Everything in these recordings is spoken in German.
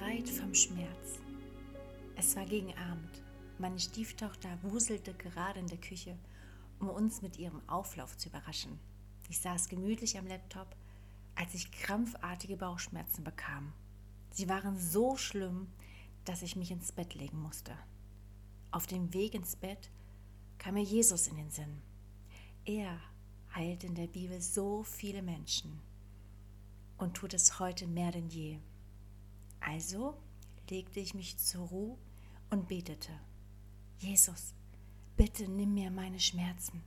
Befreit vom Schmerz. Es war gegen Abend. Meine Stieftochter wuselte gerade in der Küche, um uns mit ihrem Auflauf zu überraschen. Ich saß gemütlich am Laptop, als ich krampfartige Bauchschmerzen bekam. Sie waren so schlimm, dass ich mich ins Bett legen musste. Auf dem Weg ins Bett kam mir Jesus in den Sinn. Er heilt in der Bibel so viele Menschen und tut es heute mehr denn je. Also legte ich mich zur Ruhe und betete. Jesus, bitte nimm mir meine Schmerzen.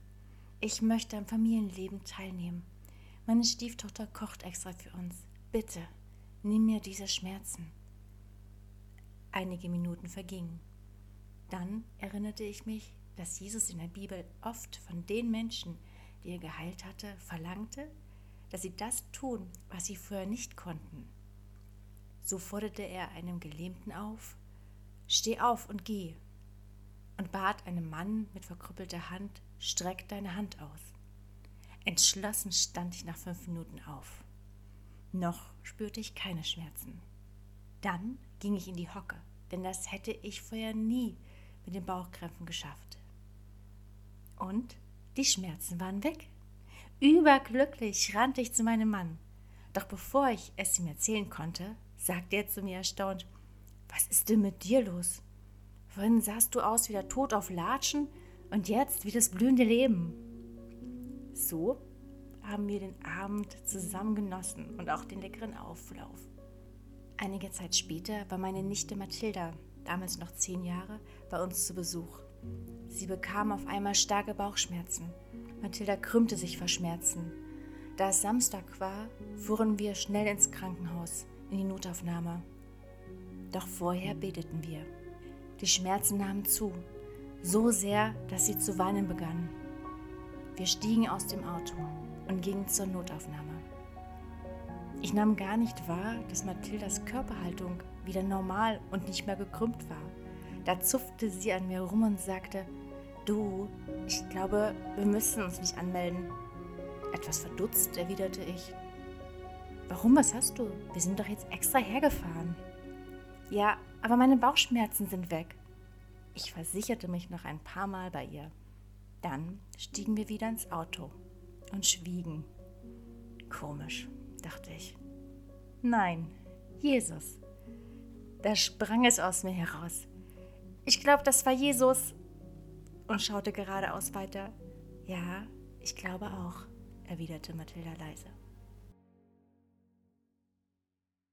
Ich möchte am Familienleben teilnehmen. Meine Stieftochter kocht extra für uns. Bitte, nimm mir diese Schmerzen. Einige Minuten vergingen. Dann erinnerte ich mich, dass Jesus in der Bibel oft von den Menschen, die er geheilt hatte, verlangte, dass sie das tun, was sie vorher nicht konnten. So forderte er einem Gelähmten auf, Steh auf und geh, und bat einem Mann mit verkrüppelter Hand, Streck deine Hand aus. Entschlossen stand ich nach fünf Minuten auf. Noch spürte ich keine Schmerzen. Dann ging ich in die Hocke, denn das hätte ich vorher nie mit den Bauchkrämpfen geschafft. Und die Schmerzen waren weg. Überglücklich rannte ich zu meinem Mann. Doch bevor ich es ihm erzählen konnte, sagte er zu mir erstaunt: Was ist denn mit dir los? Vorhin sahst du aus wie der Tod auf Latschen und jetzt wie das blühende Leben. So haben wir den Abend zusammen genossen und auch den leckeren Auflauf. Einige Zeit später war meine Nichte Mathilda, damals noch zehn Jahre, bei uns zu Besuch. Sie bekam auf einmal starke Bauchschmerzen. Mathilda krümmte sich vor Schmerzen. Da es Samstag war, fuhren wir schnell ins Krankenhaus, in die Notaufnahme. Doch vorher beteten wir. Die Schmerzen nahmen zu, so sehr, dass sie zu weinen begann. Wir stiegen aus dem Auto und gingen zur Notaufnahme. Ich nahm gar nicht wahr, dass Mathildas Körperhaltung wieder normal und nicht mehr gekrümmt war. Da zupfte sie an mir rum und sagte, du, ich glaube, wir müssen uns nicht anmelden. Etwas verdutzt erwiderte ich. Warum, was hast du? Wir sind doch jetzt extra hergefahren. Ja, aber meine Bauchschmerzen sind weg. Ich versicherte mich noch ein paar Mal bei ihr. Dann stiegen wir wieder ins Auto und schwiegen. Komisch, dachte ich. Nein, Jesus. Da sprang es aus mir heraus. Ich glaube, das war Jesus. Und schaute geradeaus weiter. Ja, ich glaube auch, erwiderte Mathilda leise.